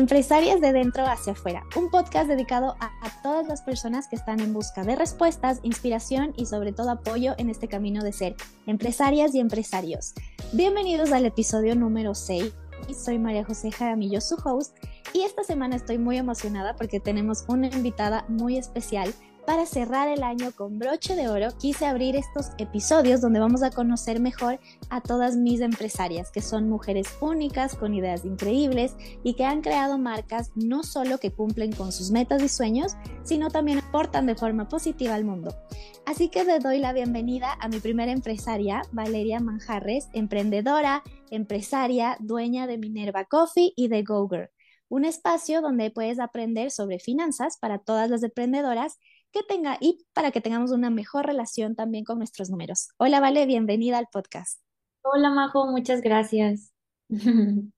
Empresarias de dentro hacia afuera, un podcast dedicado a, todas las personas que están en busca de respuestas, inspiración y sobre todo apoyo en este camino de ser empresarias y empresarios. Bienvenidos al episodio número 6. Soy María José Jaramillo, su host, y esta semana estoy muy emocionada porque tenemos una invitada muy especial para cerrar el año con broche de oro, quise abrir estos episodios donde vamos a conocer mejor a todas mis empresarias, que son mujeres únicas, con ideas increíbles y que han creado marcas no solo que cumplen con sus metas y sueños, sino también aportan de forma positiva al mundo. Así que le doy la bienvenida a mi primera empresaria, Valeria Manjarres, emprendedora, empresaria, dueña de Minerva Coffee y de GoGirl un espacio donde puedes aprender sobre finanzas para todas las emprendedoras que tenga y para que tengamos una mejor relación también con nuestros números. Hola, Vale, bienvenida al podcast. Hola, Majo, muchas gracias.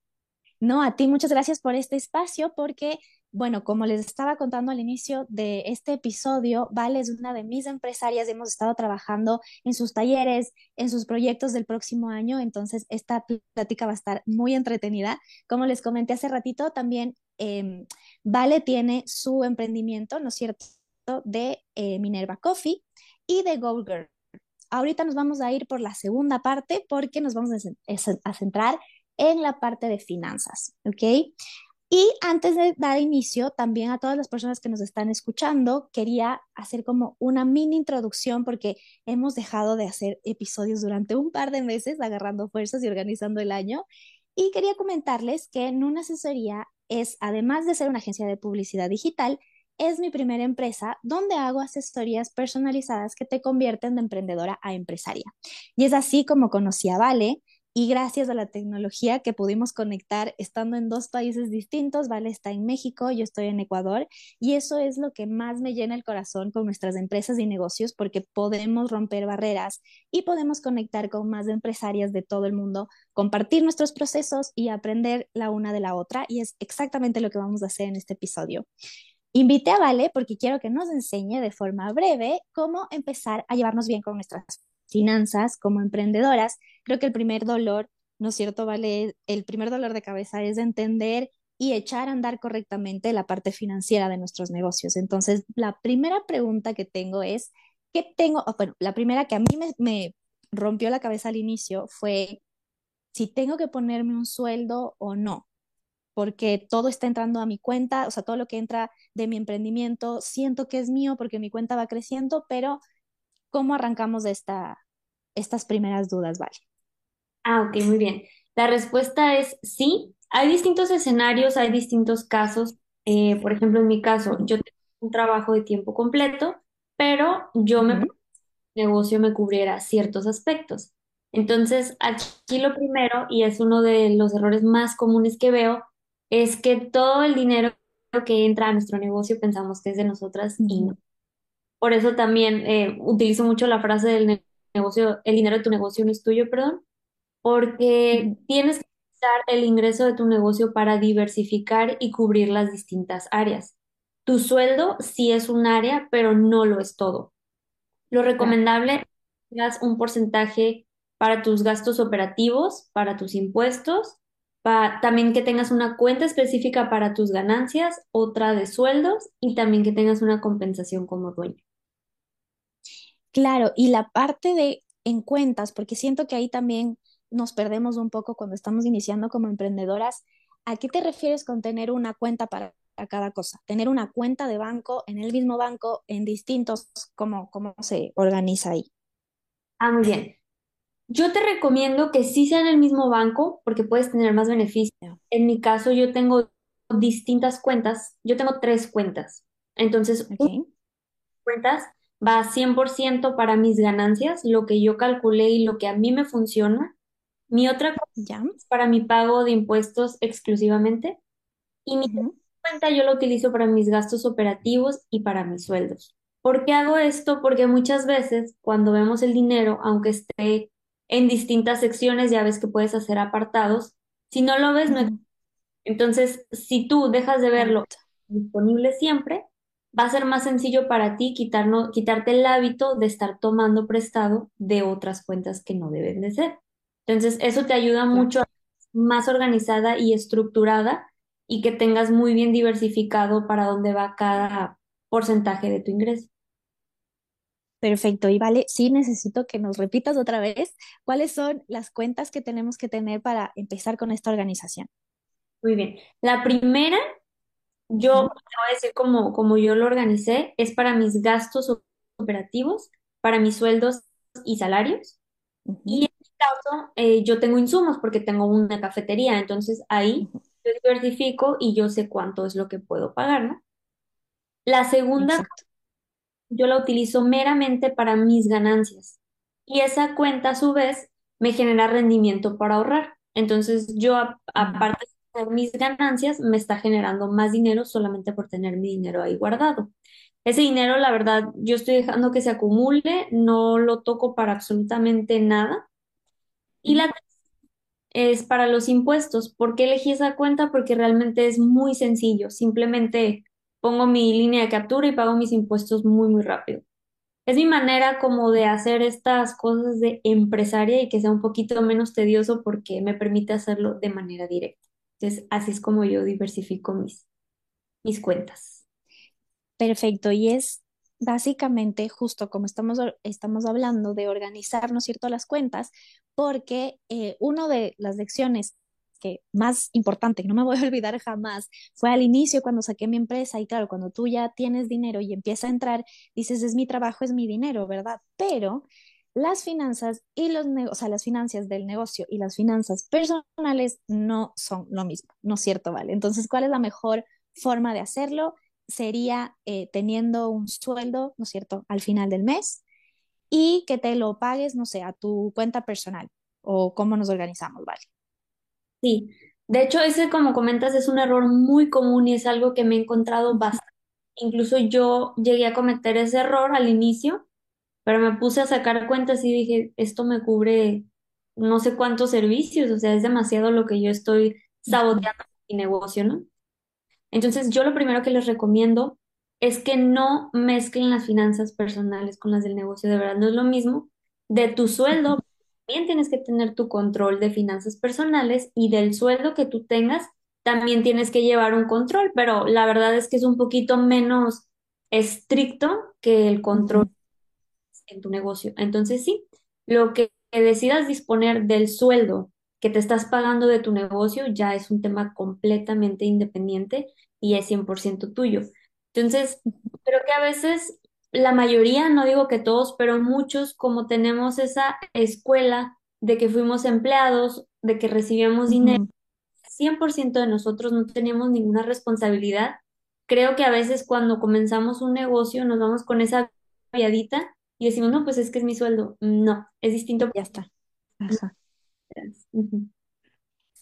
No, a ti muchas gracias por este espacio porque, bueno, como les estaba contando al inicio de este episodio, Vale es una de mis empresarias, hemos estado trabajando en sus talleres, en sus proyectos del próximo año, entonces esta plática va a estar muy entretenida. Como les comenté hace ratito, también eh, Vale tiene su emprendimiento, ¿no es cierto? de eh, Minerva Coffee y de Gold Girl. Ahorita nos vamos a ir por la segunda parte porque nos vamos a, centrar en la parte de finanzas, ¿ok? Y antes de dar inicio, también a todas las personas que nos están escuchando, quería hacer como una mini introducción porque hemos dejado de hacer episodios durante un par de meses, agarrando fuerzas y organizando el año. Y quería comentarles que en una asesoría es, además de ser una agencia de publicidad digital, es mi primera empresa donde hago asesorías personalizadas que te convierten de emprendedora a empresaria. Y es así como conocí a Vale y gracias a la tecnología que pudimos conectar estando en dos países distintos, Vale está en México, yo estoy en Ecuador y eso es lo que más me llena el corazón con nuestras empresas y negocios porque podemos romper barreras y podemos conectar con más empresarias de todo el mundo, compartir nuestros procesos y aprender la una de la otra y es exactamente lo que vamos a hacer en este episodio. Invité a Vale porque quiero que nos enseñe de forma breve cómo empezar a llevarnos bien con nuestras finanzas como emprendedoras. Creo que el primer dolor, ¿no es cierto, Vale? El primer dolor de cabeza es entender y echar a andar correctamente la parte financiera de nuestros negocios. Entonces, la primera pregunta que tengo es, ¿qué tengo? bueno, la primera que a mí me, me rompió la cabeza al inicio fue si tengo que ponerme un sueldo o no porque todo está entrando a mi cuenta, o sea, todo lo que entra de mi emprendimiento, siento que es mío porque mi cuenta va creciendo, pero ¿cómo arrancamos esta, estas primeras dudas, Vale? Ah, ok, muy bien. La respuesta es sí. Hay distintos escenarios, hay distintos casos. Eh, por ejemplo, en mi caso, yo tengo un trabajo de tiempo completo, pero yo me negocio me cubriera ciertos aspectos. Entonces, aquí lo primero, y es uno de los errores más comunes que veo, es que todo el dinero que entra a nuestro negocio pensamos que es de nosotras y no. Por eso también eh, utilizo mucho la frase del negocio, el dinero de tu negocio no es tuyo, perdón, porque tienes que usar el ingreso de tu negocio para diversificar y cubrir las distintas áreas. Tu sueldo sí es un área, pero no lo es todo. Lo recomendable es un porcentaje para tus gastos operativos, para tus impuestos también que tengas una cuenta específica para tus ganancias, otra de sueldos y también que tengas una compensación como dueño. Claro, y la parte de en cuentas, porque siento que ahí también nos perdemos un poco cuando estamos iniciando como emprendedoras. ¿A qué te refieres con tener una cuenta para cada cosa? Tener una cuenta de banco en el mismo banco, en distintos, ¿cómo, cómo se organiza ahí? Ah, muy bien. Yo te recomiendo que sí sea en el mismo banco porque puedes tener más beneficio. En mi caso, yo tengo distintas cuentas. Yo tengo tres cuentas. Entonces, cuentas va 100% para mis ganancias, lo que yo calculé y lo que a mí me funciona. Mi otra cuenta es para mi pago de impuestos exclusivamente. Y mi cuenta yo la utilizo para mis gastos operativos y para mis sueldos. ¿Por qué hago esto? Porque muchas veces cuando vemos el dinero, aunque esté en distintas secciones, ya ves que puedes hacer apartados. Si no lo ves, no Entonces, si tú dejas de verlo disponible siempre, va a ser más sencillo para ti quitarnos, quitarte el hábito de estar tomando prestado de otras cuentas que no deben de ser. Entonces, eso te ayuda mucho a más organizada y estructurada y que tengas muy bien diversificado para dónde va cada porcentaje de tu ingreso. Perfecto. Y vale, sí necesito que nos repitas otra vez cuáles son las cuentas que tenemos que tener para empezar con esta organización. Muy bien. La primera, yo te voy a decir como, como yo lo organicé, es para mis gastos operativos, para mis sueldos y salarios. Y en mi caso, eh, yo tengo insumos porque tengo una cafetería, entonces ahí yo diversifico y yo sé cuánto es lo que puedo pagar, ¿no? La segunda, Exacto. yo la utilizo meramente para mis ganancias y esa cuenta a su vez me genera rendimiento para ahorrar. Entonces yo, a- aparte mis ganancias, me está generando más dinero solamente por tener mi dinero ahí guardado. Ese dinero, la verdad, yo estoy dejando que se acumule, no lo toco para absolutamente nada. Y la es para los impuestos. ¿Por qué elegí esa cuenta? Porque realmente es muy sencillo. Simplemente pongo mi línea de captura y pago mis impuestos muy, muy rápido. Es mi manera como de hacer estas cosas de empresaria y que sea un poquito menos tedioso porque me permite hacerlo de manera directa. Así es como yo diversifico mis, mis cuentas. Perfecto. Y es básicamente justo como estamos, estamos hablando de organizar, ¿no es cierto?, las cuentas, porque eh, una de las lecciones que más importante, que no me voy a olvidar jamás, fue al inicio cuando saqué mi empresa y claro, cuando tú ya tienes dinero y empieza a entrar, dices, es mi trabajo, es mi dinero, ¿verdad? Pero las finanzas y los o sea, las finanzas del negocio y las finanzas personales no son lo mismo, ¿no es cierto? Vale. Entonces, ¿cuál es la mejor forma de hacerlo? sería eh, teniendo un sueldo, ¿no es cierto?, al final del mes y que te lo pagues, no sé, a tu cuenta personal o cómo nos organizamos, ¿vale? Sí, de hecho, ese, como comentas, es un error muy común y es algo que me he encontrado bastante. Incluso yo llegué a cometer ese error al inicio pero me puse a sacar cuentas y dije, esto me cubre no sé cuántos servicios, o sea, es demasiado lo que yo estoy saboteando mi negocio, ¿no? Entonces, yo lo primero que les recomiendo es que no mezclen las finanzas personales con las del negocio, de verdad no es lo mismo. De tu sueldo, también tienes que tener tu control de finanzas personales y del sueldo que tú tengas, también tienes que llevar un control, pero la verdad es que es un poquito menos estricto que el control. En tu negocio. Entonces, sí, lo que decidas disponer del sueldo que te estás pagando de tu negocio ya es un tema completamente independiente y es 100% tuyo. Entonces, creo que a veces la mayoría, no digo que todos, pero muchos, como tenemos esa escuela de que fuimos empleados, de que recibíamos dinero, Ujú. 100% de nosotros no teníamos ninguna responsabilidad. Creo que a veces cuando comenzamos un negocio nos vamos con esa viadita y decimos, no, pues es que es mi sueldo. No, es distinto. ya está. Ajá.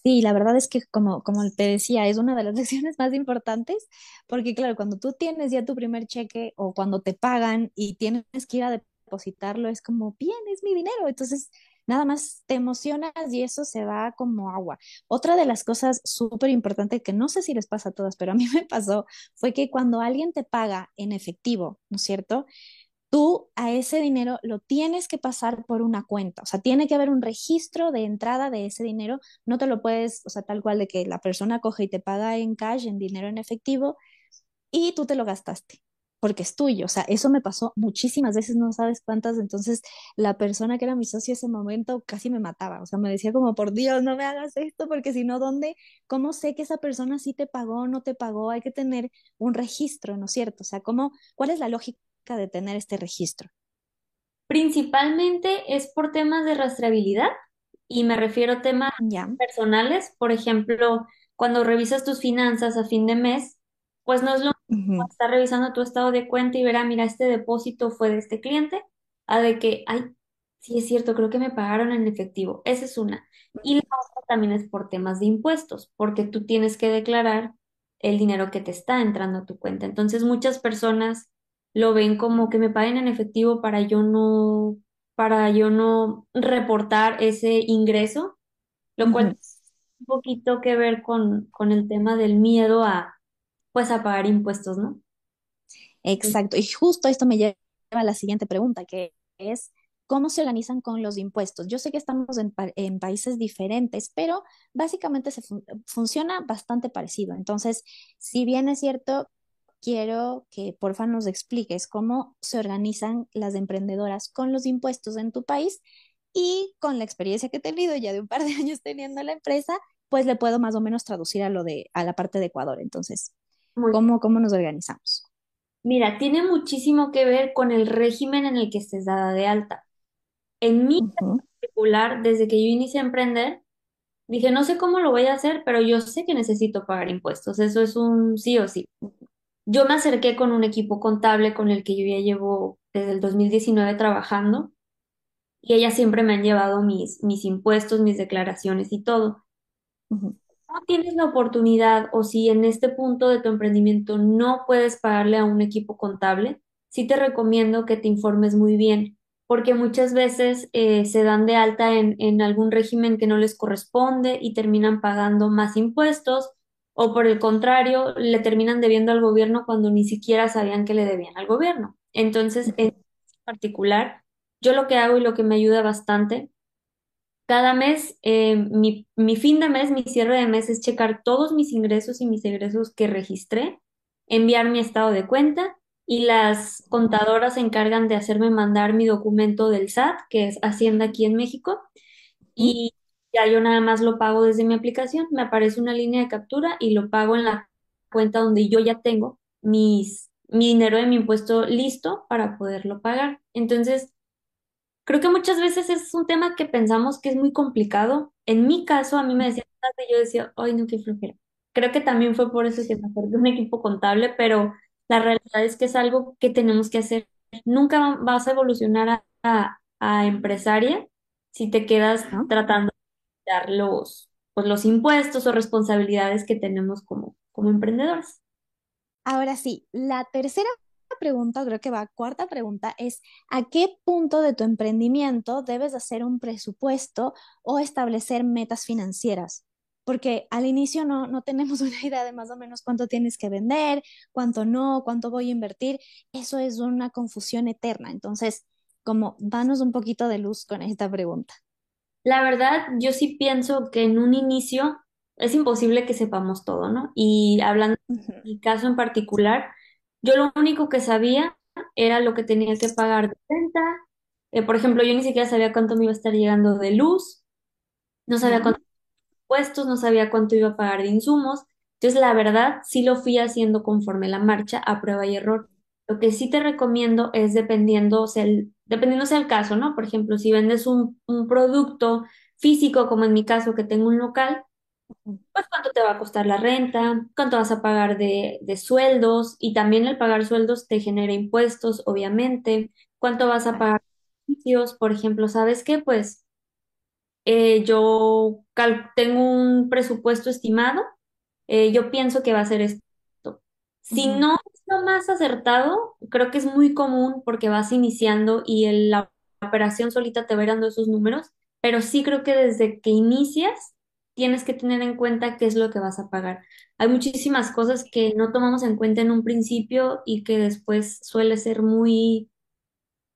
Sí, la verdad es que como, como te decía, es una de las lecciones más importantes, porque claro, cuando tú tienes ya tu primer cheque o cuando te pagan y tienes que ir a depositarlo, es como, bien, es mi dinero. Entonces, nada más te emocionas y eso se va como agua. Otra de las cosas súper importantes que no sé si les pasa a todas, pero a mí me pasó, fue que cuando alguien te paga en efectivo, ¿no es cierto? Tú a ese dinero lo tienes que pasar por una cuenta, o sea, tiene que haber un registro de entrada de ese dinero, no te lo puedes, o sea, tal cual de que la persona coge y te paga en cash, en dinero en efectivo, y tú te lo gastaste, porque es tuyo, o sea, eso me pasó muchísimas veces, no sabes cuántas, entonces la persona que era mi socio ese momento casi me mataba, o sea, me decía como, por Dios, no me hagas esto, porque si no, ¿dónde, cómo sé que esa persona sí te pagó no te pagó? Hay que tener un registro, ¿no es cierto? O sea, ¿cómo, cuál es la lógica de tener este registro? Principalmente es por temas de rastreabilidad y me refiero a temas personales. Por ejemplo, cuando revisas tus finanzas a fin de mes, pues no es lo mismo estar revisando tu estado de cuenta y ver, ah, mira, este depósito fue de este cliente, a de que, ay, sí es cierto, creo que me pagaron en efectivo. Esa es una. Y la otra también es por temas de impuestos, porque tú tienes que declarar el dinero que te está entrando a tu cuenta. Entonces, muchas personas lo ven como que me paguen en efectivo para yo no, para yo no reportar ese ingreso, lo cual tiene un poquito que ver con, con el tema del miedo a, pues, a pagar impuestos, ¿no? Exacto. Y justo esto me lleva a la siguiente pregunta, que es, cómo se organizan con los impuestos. Yo sé que estamos en, en países diferentes, pero básicamente se fun funciona bastante parecido. Entonces, si bien es cierto, quiero que porfa nos expliques cómo se organizan las emprendedoras con los impuestos en tu país y con la experiencia que he tenido ya de un par de años teniendo la empresa, pues le puedo más o menos traducir a lo de a la parte de Ecuador. Entonces, ¿cómo, cómo nos organizamos? Mira, tiene muchísimo que ver con el régimen en el que estés dada de alta. En mi Ujú, particular, desde que yo inicié a emprender, dije, no sé cómo lo voy a hacer, pero yo sé que necesito pagar impuestos. Eso es un sí o sí. Yo me acerqué con un equipo contable con el que yo ya llevo desde el 2019 trabajando y ellas siempre me han llevado mis, mis impuestos, mis declaraciones y todo. tienes la oportunidad o si en este punto de tu emprendimiento no puedes pagarle a un equipo contable, sí te recomiendo que te informes muy bien, porque muchas veces eh, se dan de alta en, en algún régimen que no les corresponde y terminan pagando más impuestos, o por el contrario, le terminan debiendo al gobierno cuando ni siquiera sabían que le debían al gobierno. Entonces, en particular, yo lo que hago y lo que me ayuda bastante cada mes, eh, mi, mi fin de mes, mi cierre de mes es checar todos mis ingresos y mis egresos que registré, enviar mi estado de cuenta y las contadoras se encargan de hacerme mandar mi documento del SAT, que es Hacienda aquí en México, y ya yo nada más lo pago desde mi aplicación, me aparece una línea de captura y lo pago en la cuenta donde yo ya tengo mis, mi dinero de mi impuesto listo para poderlo pagar. Entonces, Creo que muchas veces es un tema que pensamos que es muy complicado. En mi caso, a mí me decían, yo decía, ay, no, qué flojera. Creo que también fue por eso que me acerqué un equipo contable, pero la realidad es que es algo que tenemos que hacer. Nunca va- vas a evolucionar a, a- a empresaria si te quedas ¿no? tratando dar los, pues, los impuestos o responsabilidades que tenemos como, como emprendedores. Ahora sí, la tercera pregunta, creo que va, cuarta pregunta, es ¿a qué punto de tu emprendimiento debes hacer un presupuesto o establecer metas financieras? Porque al inicio no, no tenemos una idea de más o menos cuánto tienes que vender, cuánto no, cuánto voy a invertir. Eso es una confusión eterna. Entonces, como danos un poquito de luz con esta pregunta. La verdad, yo sí pienso que en un inicio es imposible que sepamos todo, ¿no? Y hablando de mi caso en particular, yo lo único que sabía era lo que tenía que pagar de renta. Eh, por ejemplo, yo ni siquiera sabía cuánto me iba a estar llegando de luz, no sabía ¿Ya? cuántos impuestos, no sabía cuánto iba a pagar de insumos. Entonces, la verdad, sí lo fui haciendo conforme la marcha, a prueba y error. Lo que sí te recomiendo es dependiendo, o sea, el- dependiendo sea el caso, ¿no? Por ejemplo, si vendes un, un producto físico, como en mi caso, que tengo un local, pues cuánto te va a costar la renta, cuánto vas a pagar de, de sueldos y también el pagar sueldos te genera impuestos, obviamente, cuánto vas a pagar de servicios, por ejemplo, ¿sabes qué? Pues eh, yo tengo un presupuesto estimado, eh, yo pienso que va a ser esto. Si no lo más acertado, creo que es muy común porque vas iniciando y el- la operación solita te va dando esos números, pero sí creo que desde que inicias tienes que tener en cuenta qué es lo que vas a pagar. Hay muchísimas cosas que no tomamos en cuenta en un principio y que después suele ser muy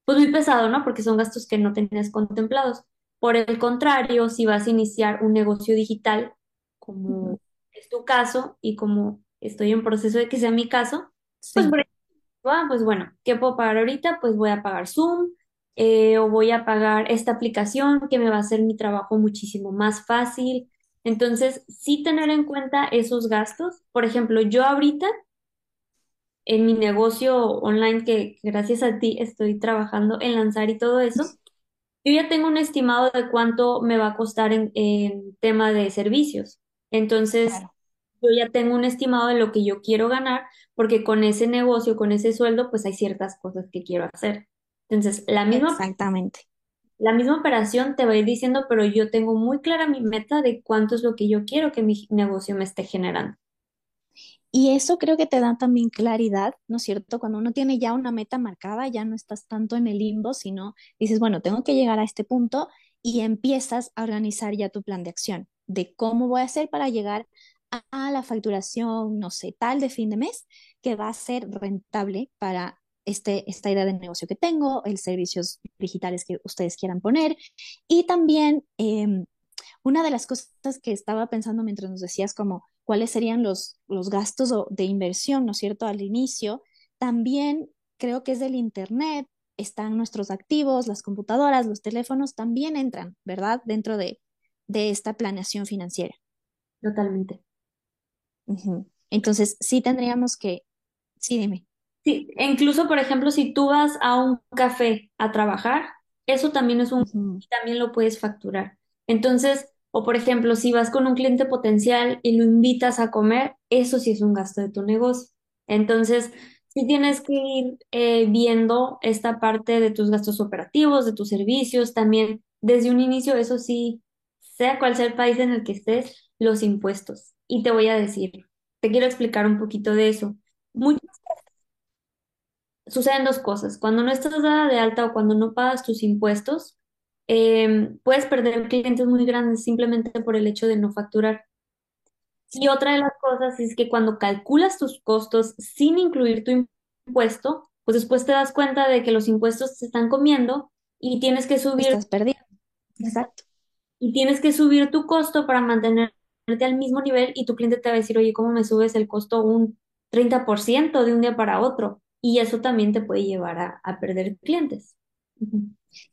pues muy pesado, ¿no? Porque son gastos que no tenías contemplados. Por el contrario, si vas a iniciar un negocio digital, como es tu caso y como estoy en proceso de que sea mi caso, pues, Sí. por ejemplo, ah, pues bueno, ¿qué puedo pagar ahorita? Pues voy a pagar Zoom eh, o voy a pagar esta aplicación que me va a hacer mi trabajo muchísimo más fácil. Entonces, sí tener en cuenta esos gastos. Por ejemplo, yo ahorita en mi negocio online que gracias a ti estoy trabajando en lanzar y todo eso, yo ya tengo un estimado de cuánto me va a costar en, en tema de servicios. Entonces, Claro, yo ya tengo un estimado de lo que yo quiero ganar, porque con ese negocio, con ese sueldo, pues hay ciertas cosas que quiero hacer. Entonces, la misma, exactamente. la misma operación te va a ir diciendo, pero yo tengo muy clara mi meta de cuánto es lo que yo quiero que mi negocio me esté generando. Y eso creo que te da también claridad, ¿no es cierto? Cuando uno tiene ya una meta marcada, ya no estás tanto en el limbo, sino dices, bueno, tengo que llegar a este punto y empiezas a organizar ya tu plan de acción de cómo voy a hacer para llegar a la facturación, no sé, tal de fin de mes, que va a ser rentable para este, esta idea de negocio que tengo, el servicios digitales que ustedes quieran poner. Y también em, una de las cosas que estaba pensando mientras nos decías como cuáles serían los, los gastos de inversión, ¿no es cierto?, al inicio, también creo que es del Internet, están nuestros activos, las computadoras, los teléfonos, también entran, ¿verdad?, dentro de, de esta planeación financiera. Totalmente. Entonces, sí tendríamos que, sí, dime. Sí, e incluso, por ejemplo, si tú vas a un café a trabajar, eso también es un, también lo puedes facturar. Entonces, o por ejemplo, si vas con un cliente potencial y lo invitas a comer, eso sí es un gasto de tu negocio. Entonces, sí tienes que ir eh, viendo esta parte de tus gastos operativos, de tus servicios, también desde un inicio, eso sí, sea cual sea el país en el que estés, los impuestos. Y te voy a decir, te quiero explicar un poquito de eso. Muchas suceden dos cosas. Cuando no estás dada de alta o cuando no pagas tus impuestos, em, puedes perder clientes muy grandes simplemente por el hecho de no facturar. Y otra de las cosas es que cuando calculas tus costos sin incluir tu impuesto, pues después te das cuenta de que los impuestos se están comiendo y tienes que subir. Estás perdiendo. Exacto. Y tienes que subir tu costo para mantenerte al mismo nivel y tu cliente te va a decir, oye, ¿cómo me subes el costo un 30% de un día para otro? y eso también te puede llevar a, perder clientes.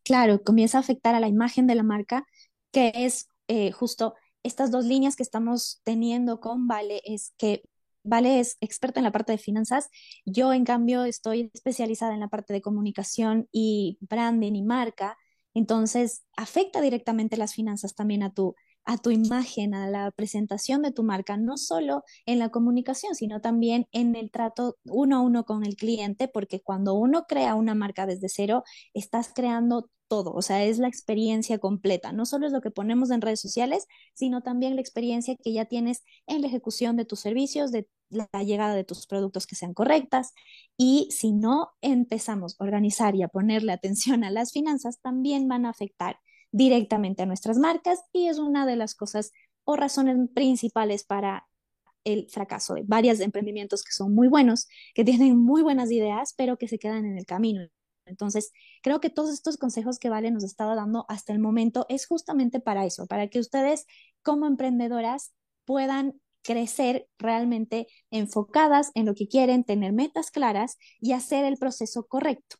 Claro, comienza a afectar a la imagen de la marca, que es eh, justo estas dos líneas que estamos teniendo con Vale, es que Vale es experta en la parte de finanzas, yo en cambio estoy especializada en la parte de comunicación y branding y marca, entonces afecta directamente las finanzas también a tu, a tu imagen, a la presentación de tu marca, no solo en la comunicación, sino también en el trato uno a uno con el cliente, porque cuando uno crea una marca desde cero, estás creando todo, o sea, es la experiencia completa, no solo es lo que ponemos en redes sociales, sino también la experiencia que ya tienes en la ejecución de tus servicios, de la llegada de tus productos que sean correctas. Y si no empezamos a organizar y a ponerle atención a las finanzas, también van a afectar directamente a nuestras marcas y es una de las cosas o razones principales para el fracaso de varios emprendimientos que son muy buenos, que tienen muy buenas ideas, pero que se quedan en el camino. Entonces, creo que todos estos consejos que Vale nos estaba dando hasta el momento es justamente para eso, para que ustedes como emprendedoras puedan crecer realmente enfocadas en lo que quieren, tener metas claras y hacer el proceso correcto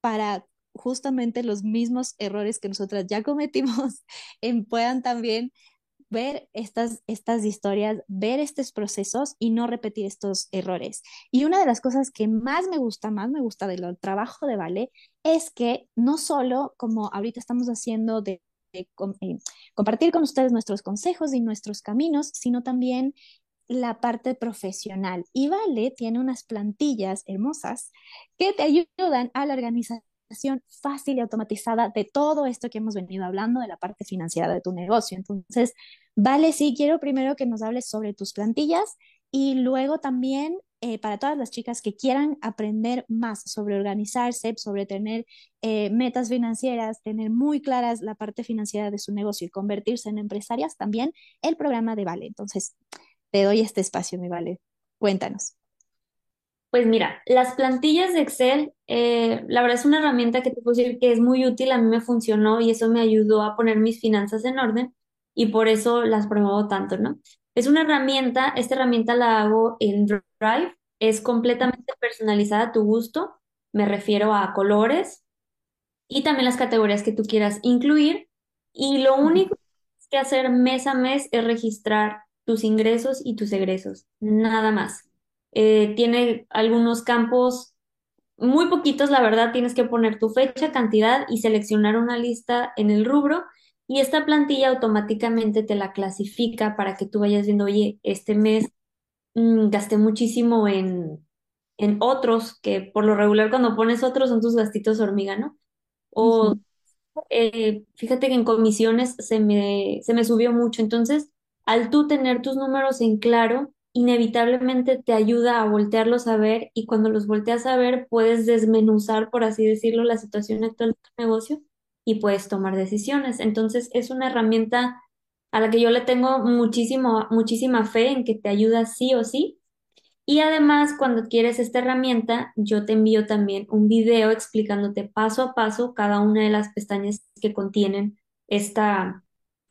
para justamente los mismos errores que nosotras ya cometimos puedan también ver estas, estas historias, ver estos procesos y no repetir estos errores. Y una de las cosas que más me gusta, más me gusta del trabajo de Vale, es que no solo como ahorita estamos haciendo de, eh, compartir con ustedes nuestros consejos y nuestros caminos, sino también la parte profesional. Y Vale tiene unas plantillas hermosas que te ayudan a la organización fácil y automatizada de todo esto que hemos venido hablando de la parte financiera de tu negocio. Entonces, vale, sí, quiero primero que nos hables sobre tus plantillas y luego también eh, para todas las chicas que quieran aprender más sobre organizarse, sobre tener eh, metas financieras, tener muy claras la parte financiera de su negocio y convertirse en empresarias, también el programa de Vale. Entonces, te doy este espacio, mi Vale. Cuéntanos. Pues mira, las plantillas de Excel, eh, la verdad es una herramienta que te puedo decir que es muy útil, a mí me funcionó y eso me ayudó a poner mis finanzas en orden y por eso las promuevo tanto, ¿no? Es una herramienta, esta herramienta la hago en Drive, es completamente personalizada a tu gusto, me refiero a colores y también las categorías que tú quieras incluir y lo único que hacer mes a mes es registrar tus ingresos y tus egresos, nada más. Eh, tiene algunos campos muy poquitos, la verdad, tienes que poner tu fecha, cantidad y seleccionar una lista en el rubro y esta plantilla automáticamente te la clasifica para que tú vayas viendo, oye, este mes mm, gasté muchísimo en, en otros, que por lo regular cuando pones otros son tus gastitos hormiga, ¿no? O eh, fíjate que en comisiones se me, se me subió mucho, entonces al tú tener tus números en claro, inevitablemente te ayuda a voltearlos a ver y cuando los volteas a ver puedes desmenuzar, por así decirlo, la situación actual de tu negocio y puedes tomar decisiones. Entonces es una herramienta a la que yo le tengo muchísimo, muchísima fe en que te ayuda sí o sí. Y además, cuando quieres esta herramienta, yo te envío también un video explicándote paso a paso cada una de las pestañas que contienen esta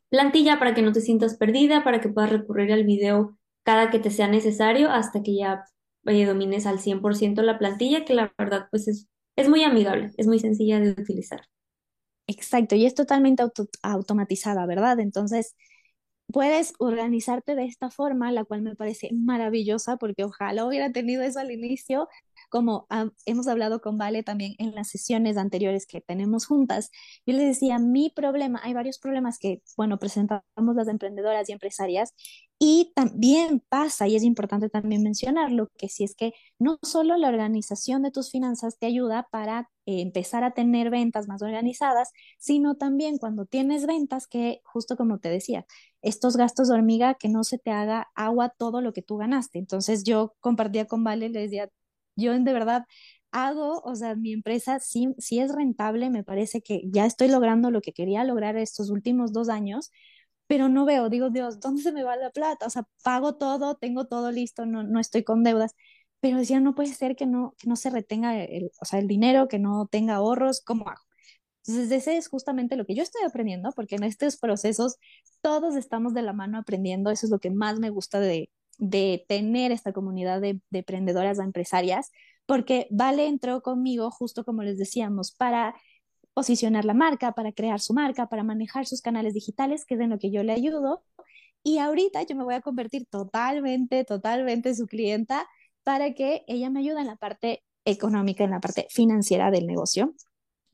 plantilla para que no te sientas perdida, para que puedas recurrir al video cada que te sea necesario hasta que ya eh, domines al 100% la plantilla, que la verdad pues es, es muy amigable, es muy sencilla de utilizar. Exacto, y es totalmente auto- automatizada, ¿verdad? Entonces, puedes organizarte de esta forma, la cual me parece maravillosa, porque ojalá hubiera tenido eso al inicio, como hemos hablado con Vale también en las sesiones anteriores que tenemos juntas. Yo le decía, mi problema, hay varios problemas que, bueno, presentamos las emprendedoras y empresarias, y también pasa, y es importante también mencionarlo, que si es que no solo la organización de tus finanzas te ayuda para eh, empezar a tener ventas más organizadas, sino también cuando tienes ventas que, justo como te decía, estos gastos de hormiga, que no se te haga agua todo lo que tú ganaste. Entonces yo compartía con Vale, le decía, yo de verdad hago, o sea, mi empresa sí, sí es rentable, me parece que ya estoy logrando lo que quería lograr estos últimos dos años, pero no veo, digo, Dios, ¿dónde se me va la plata? O sea, pago todo, tengo todo listo, no, no estoy con deudas, pero decía, no puede ser que no, que no se retenga el, o sea, el dinero, que no tenga ahorros, ¿cómo hago? Entonces, ese es justamente lo que yo estoy aprendiendo, porque en estos procesos todos estamos de la mano aprendiendo. Eso es lo que más me gusta de, de tener esta comunidad de, de emprendedoras, de empresarias, porque Vale entró conmigo, justo como les decíamos, para posicionar la marca, para crear su marca, para manejar sus canales digitales, que es en lo que yo le ayudo. Y ahorita yo me voy a convertir totalmente, totalmente su clienta para que ella me ayude en la parte económica, en la parte financiera del negocio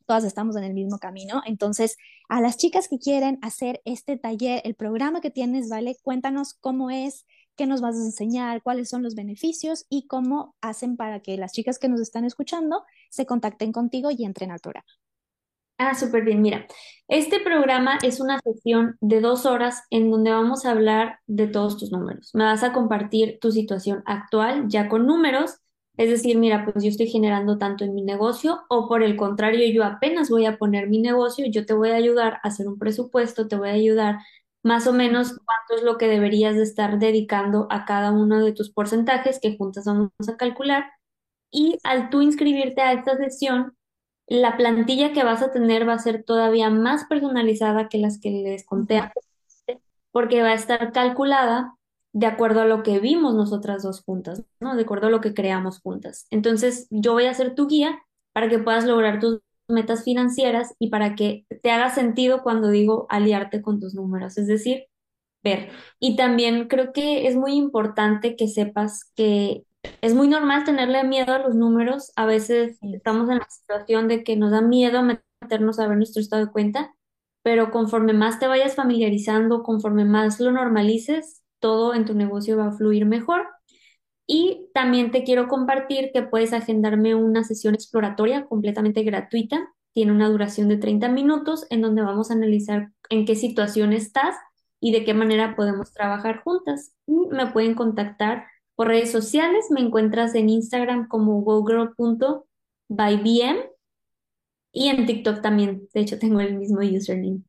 todas estamos en el mismo camino. Entonces, a las chicas que quieren hacer este taller, el programa que tienes, ¿vale? Cuéntanos cómo es, qué nos vas a enseñar, cuáles son los beneficios y cómo hacen para que las chicas que nos están escuchando se contacten contigo y entren al programa. Ah, súper bien. Mira, este programa es una sesión de dos horas en donde vamos a hablar de todos tus números. Me vas a compartir tu situación actual ya con números, es decir, mira, pues yo estoy generando tanto en mi negocio o por el contrario, yo apenas voy a poner mi negocio, yo te voy a ayudar a hacer un presupuesto, te voy a ayudar más o menos cuánto es lo que deberías de estar dedicando a cada uno de tus porcentajes que juntas vamos a calcular. Y al tú inscribirte a esta sesión, la plantilla que vas a tener va a ser todavía más personalizada que las que les conté antes, porque va a estar calculada de acuerdo a lo que vimos nosotras dos juntas, ¿no? De acuerdo a lo que creamos juntas. Entonces, yo voy a ser tu guía para que puedas lograr tus metas financieras y para que te haga sentido cuando digo aliarte con tus números, es decir, ver. Y también creo que es muy importante que sepas que es muy normal tenerle miedo a los números. A veces estamos en la situación de que nos da miedo meternos a ver nuestro estado de cuenta, pero conforme más te vayas familiarizando, conforme más lo normalices, todo en tu negocio va a fluir mejor. Y también te quiero compartir que puedes agendarme una sesión exploratoria completamente gratuita. Tiene una duración de 30 minutos en donde vamos a analizar en qué situación estás y de qué manera podemos trabajar juntas. Me pueden contactar por redes sociales. Me encuentras en Instagram como gogirl.bybm y en TikTok también. De hecho, tengo el mismo username.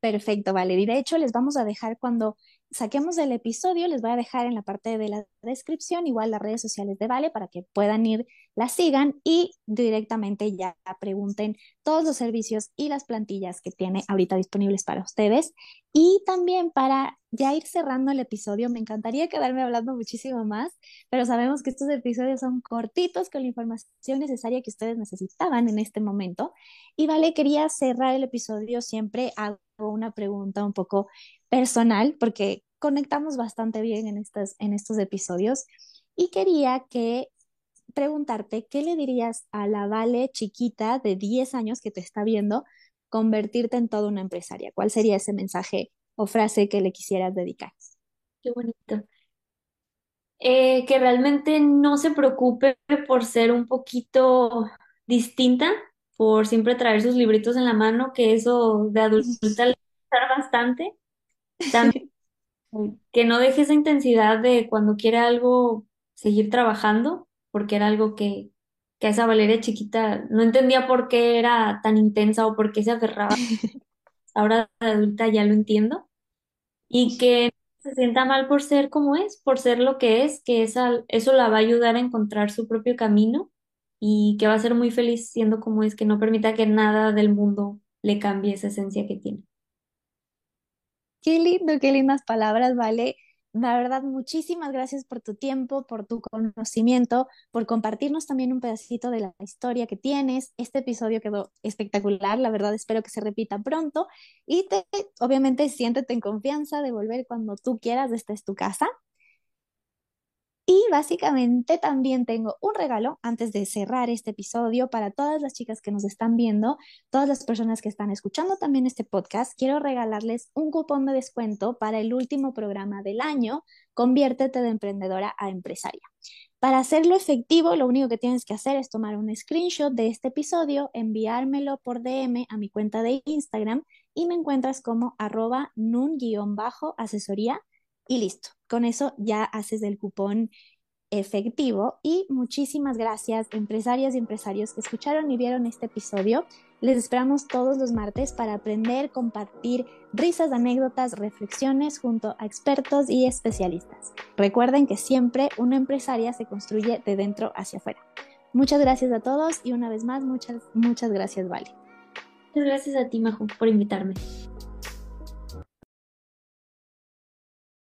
Perfecto, vale. Y de hecho, les vamos a dejar cuando saquemos el episodio, les voy a dejar en la parte de la descripción igual las redes sociales de Vale para que puedan ir, la sigan y directamente ya pregunten todos los servicios y las plantillas que tiene ahorita disponibles para ustedes. Y también para ya ir cerrando el episodio, me encantaría quedarme hablando muchísimo más, pero sabemos que estos episodios son cortitos con la información necesaria que ustedes necesitaban en este momento. Y Vale, quería cerrar el episodio siempre hago una pregunta un poco personal porque conectamos bastante bien en estas, en estos episodios y quería que preguntarte qué le dirías a la Vale chiquita de 10 años que te está viendo convertirte en toda una empresaria. ¿Cuál sería ese mensaje o frase que le quisieras dedicar? Qué bonito. Eh, que realmente no se preocupe por ser un poquito distinta, por siempre traer sus libritos en la mano, que eso de adulta le va a bastante. También que no deje esa intensidad de cuando quiere algo seguir trabajando, porque era algo que, que a esa Valeria chiquita no entendía por qué era tan intensa o por qué se aferraba. Ahora de adulta ya lo entiendo. Y que se sienta mal por ser como es, por ser lo que es, que esa, eso la va a ayudar a encontrar su propio camino y que va a ser muy feliz siendo como es, que no permita que nada del mundo le cambie esa esencia que tiene. Qué lindo, qué lindas palabras, Vale. La verdad, muchísimas gracias por tu tiempo, por tu conocimiento, por compartirnos también un pedacito de la historia que tienes. Este episodio quedó espectacular, la verdad espero que se repita pronto y te, obviamente siéntete en confianza de volver cuando tú quieras, esta es tu casa. Y básicamente también tengo un regalo antes de cerrar este episodio para todas las chicas que nos están viendo, todas las personas que están escuchando también este podcast. Quiero regalarles un cupón de descuento para el último programa del año, Conviértete de emprendedora a empresaria. Para hacerlo efectivo, lo único que tienes que hacer es tomar un screenshot de este episodio, enviármelo por DM a mi cuenta de Instagram y me encuentras como arroba nun-asesoría y listo. Con eso ya haces el cupón efectivo y muchísimas gracias empresarias y empresarios que escucharon y vieron este episodio. Les esperamos todos los martes para aprender, compartir risas, anécdotas, reflexiones junto a expertos y especialistas. Recuerden que siempre una empresaria se construye de dentro hacia afuera. Muchas gracias a todos y una vez más muchas, muchas gracias, Vale. Muchas gracias a ti, Majo, por invitarme.